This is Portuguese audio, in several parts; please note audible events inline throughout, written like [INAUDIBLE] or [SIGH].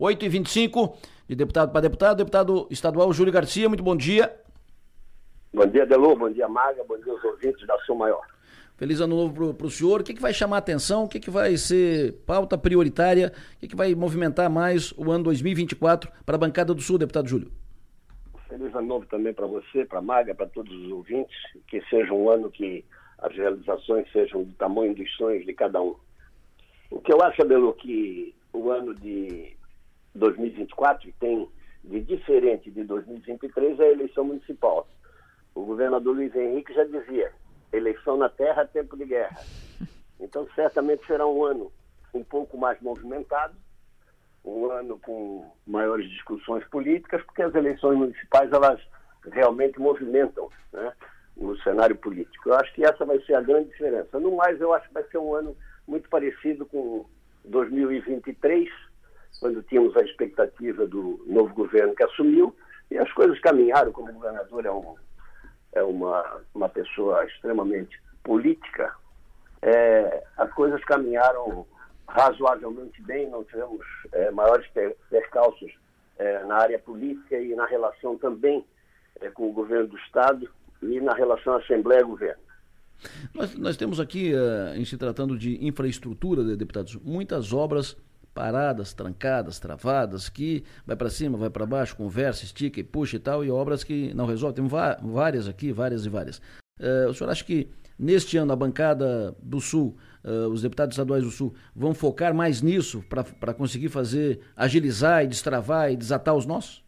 8h25, de deputado para deputado, deputado estadual Júlio Garcia, muito bom dia. Bom dia, Delô, bom dia, Maga, bom dia aos ouvintes da Som Maior. Feliz ano novo para o senhor. O que, que vai chamar a atenção? O que, que vai ser pauta prioritária? O que, que vai movimentar mais o ano 2024 para a bancada do Sul, deputado Júlio? Feliz ano novo também para você, para a Maga, para todos os ouvintes. Que seja um ano que as realizações sejam do tamanho dos sonhos de cada um. O que eu acho, Abelô, que o ano de 2024 tem de diferente de 2023 é a eleição municipal. O governador Luiz Henrique já dizia, eleição na terra, tempo de guerra. [LAUGHS] Então, certamente será um ano um pouco mais movimentado, um ano com maiores discussões políticas, porque as eleições municipais, elas realmente movimentam né, no cenário político. Eu acho que essa vai ser a grande diferença. No mais, eu acho que vai ser um ano muito parecido com 2023, quando tínhamos a expectativa do novo governo que assumiu, e as coisas caminharam, como o governador é um é uma, uma pessoa extremamente política, é, as coisas caminharam razoavelmente bem, não tivemos é, maiores percalços é, na área política e na relação também é, com o governo do Estado e na relação Assembleia-Governo. Nós, nós, temos aqui, em se tratando de infraestrutura, de deputados, muitas obras paradas, trancadas, travadas, que vai para cima, vai para baixo, conversa, estica e puxa e tal, e obras que não resolvem. Tem várias aqui, várias e várias. Uh, o senhor acha que neste ano a bancada do Sul, uh, os deputados estaduais do Sul, vão focar mais nisso para conseguir fazer, agilizar e destravar e desatar os nós?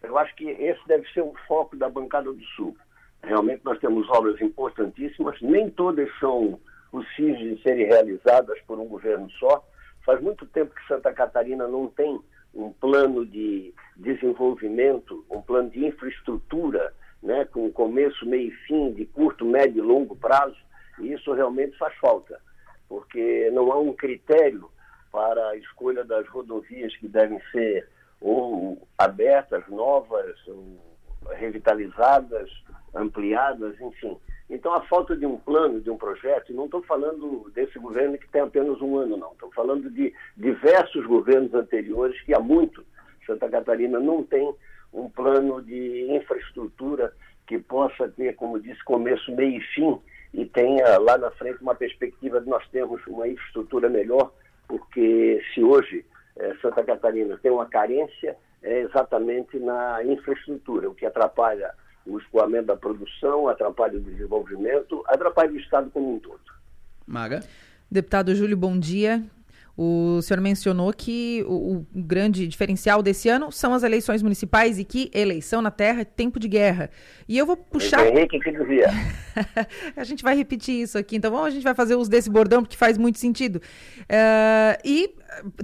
Eu acho que esse deve ser o foco da bancada do Sul. Realmente nós temos obras importantíssimas, nem todas são possíveis de serem realizadas por um governo só, Faz muito tempo que Santa Catarina não tem um plano de desenvolvimento, um plano de infraestrutura, né, com começo, meio e fim, de curto, médio e longo prazo, e isso realmente faz falta, porque não há um critério para a escolha das rodovias que devem ser ou abertas, novas, ou revitalizadas, ampliadas, enfim. Então, a falta de um plano, de um projeto, não estou falando desse governo que tem apenas um ano, não. Estou falando de diversos governos anteriores que há muito Santa Catarina não tem um plano de infraestrutura que possa ter, como disse, começo, meio e fim e tenha lá na frente uma perspectiva de nós termos uma infraestrutura melhor, porque se hoje eh, Santa Catarina tem uma carência, é exatamente na infraestrutura, o que atrapalha o escoamento da produção, atrapalha o desenvolvimento, atrapalha o Estado como um todo. Maga. Deputado Júlio, bom dia. O senhor mencionou que o, o, grande diferencial desse ano são as eleições municipais e que eleição na terra é tempo de guerra. E eu vou puxar. Henrique que dizia. [LAUGHS] a gente vai repetir isso aqui, então vamos, a gente vai fazer uso desse bordão porque faz muito sentido. Uh, e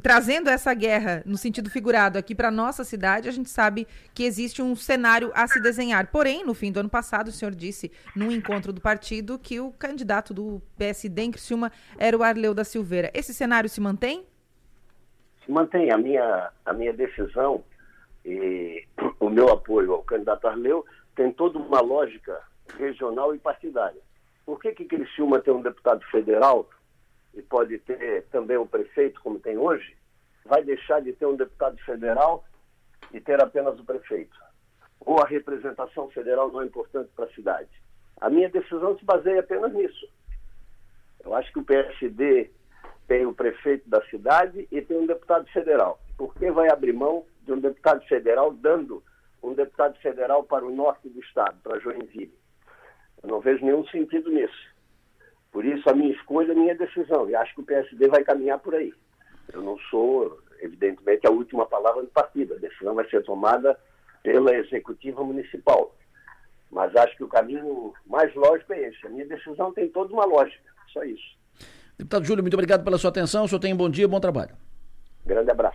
trazendo essa guerra no sentido figurado aqui para nossa cidade, a gente sabe que existe um cenário a se desenhar. Porém, no fim do ano passado, o senhor disse num encontro do partido que o candidato do PSD em Criciúma era o Arleu da Silveira. Esse cenário se mantém? Se mantém. A minha, a minha decisão e o meu apoio ao candidato Arleu tem toda uma lógica regional e partidária. Por que que Criciúma tem um deputado federal e pode ter também um prefeito, como tem hoje, vai deixar de ter um deputado federal e ter apenas o prefeito. Ou a representação federal não é importante para a cidade. A minha decisão se baseia apenas nisso. Eu acho que o PSD tem o prefeito da cidade e tem um deputado federal. Por que vai abrir mão de um deputado federal dando um deputado federal para o norte do estado, para Joinville? Eu não vejo nenhum sentido nisso. Por isso, a minha escolha, a minha decisão. E acho que o PSD vai caminhar por aí. Eu não sou, evidentemente, a última palavra do partido. A decisão vai ser tomada pela executiva municipal. Mas acho que o caminho mais lógico é esse. A minha decisão tem toda uma lógica. Só isso. Deputado Júlio, muito obrigado pela sua atenção. O senhor tem um bom dia, bom trabalho. Grande abraço.